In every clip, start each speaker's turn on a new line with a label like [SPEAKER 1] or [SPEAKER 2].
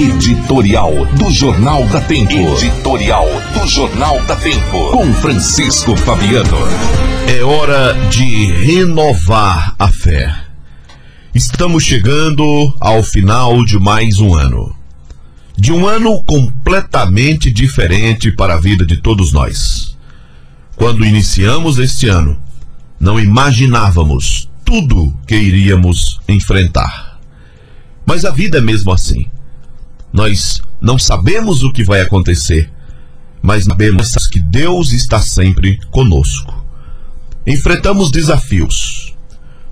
[SPEAKER 1] Editorial do Jornal da Tempo. Editorial do Jornal da Tempo. Com Francisco Fabiano.
[SPEAKER 2] É hora de renovar a fé. Estamos chegando ao final de mais um ano. De um ano completamente diferente para a vida de todos nós. Quando iniciamos este ano, não imaginávamos tudo que iríamos enfrentar. Mas a vida é mesmo assim. Nós não sabemos o que vai acontecer, mas sabemos que Deus está sempre conosco. Enfrentamos desafios.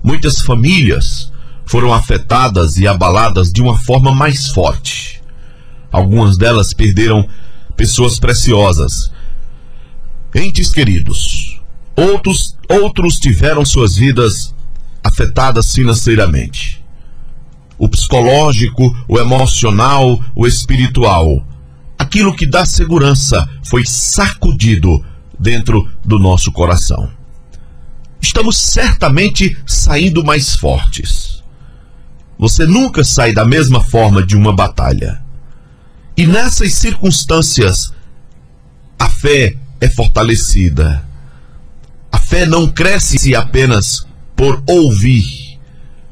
[SPEAKER 2] Muitas famílias foram afetadas e abaladas de uma forma mais forte. Algumas delas perderam pessoas preciosas, entes queridos. Outros, outros tiveram suas vidas afetadas financeiramente o psicológico, o emocional, o espiritual. Aquilo que dá segurança foi sacudido dentro do nosso coração. Estamos certamente saindo mais fortes. Você nunca sai da mesma forma de uma batalha. E nessas circunstâncias, a fé é fortalecida. A fé não cresce apenas por ouvir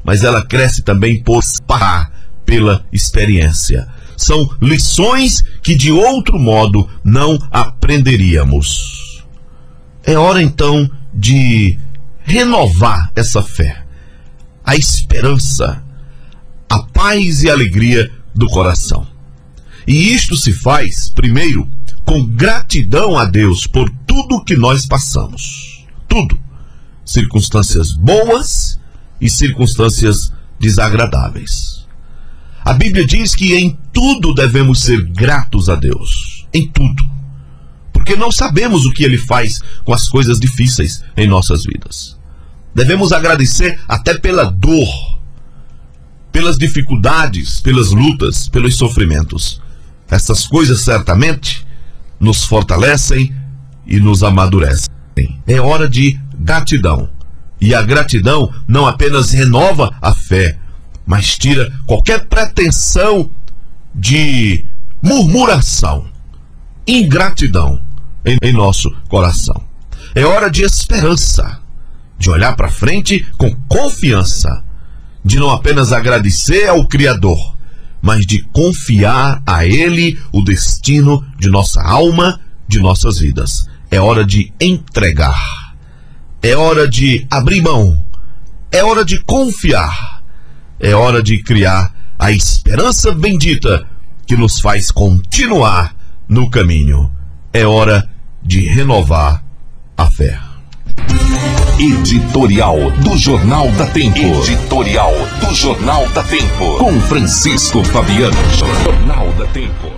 [SPEAKER 2] mas ela cresce também por parar pela experiência. São lições que de outro modo não aprenderíamos. É hora então de renovar essa fé, a esperança, a paz e a alegria do coração. E isto se faz, primeiro, com gratidão a Deus por tudo que nós passamos. Tudo. Circunstâncias boas e circunstâncias desagradáveis. A Bíblia diz que em tudo devemos ser gratos a Deus. Em tudo. Porque não sabemos o que Ele faz com as coisas difíceis em nossas vidas. Devemos agradecer até pela dor, pelas dificuldades, pelas lutas, pelos sofrimentos. Essas coisas certamente nos fortalecem e nos amadurecem. É hora de gratidão e a gratidão não apenas renova a fé, mas tira qualquer pretensão de murmuração, ingratidão em, em nosso coração. É hora de esperança, de olhar para frente com confiança, de não apenas agradecer ao Criador, mas de confiar a Ele o destino de nossa alma, de nossas vidas. É hora de entregar é hora de abrir mão. É hora de confiar. É hora de criar a esperança bendita que nos faz continuar no caminho. É hora de renovar a fé.
[SPEAKER 1] Editorial do Jornal da Tempo. Editorial do Jornal da Tempo. Com Francisco Fabiano. Jornal da Tempo.